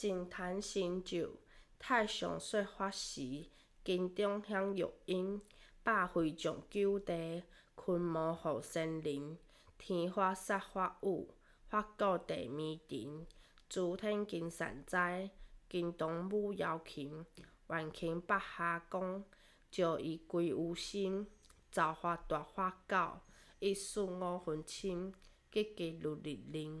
净坛新就，太上说法时，金钟响玉音，百会众九地，群魔伏森林，天花杀法雨，法鼓地迷尘，诸天金善哉，金钟舞妖琴，万顷百哈功，就以归有心，造化大法教，一宿五分清，寂寂如日灵。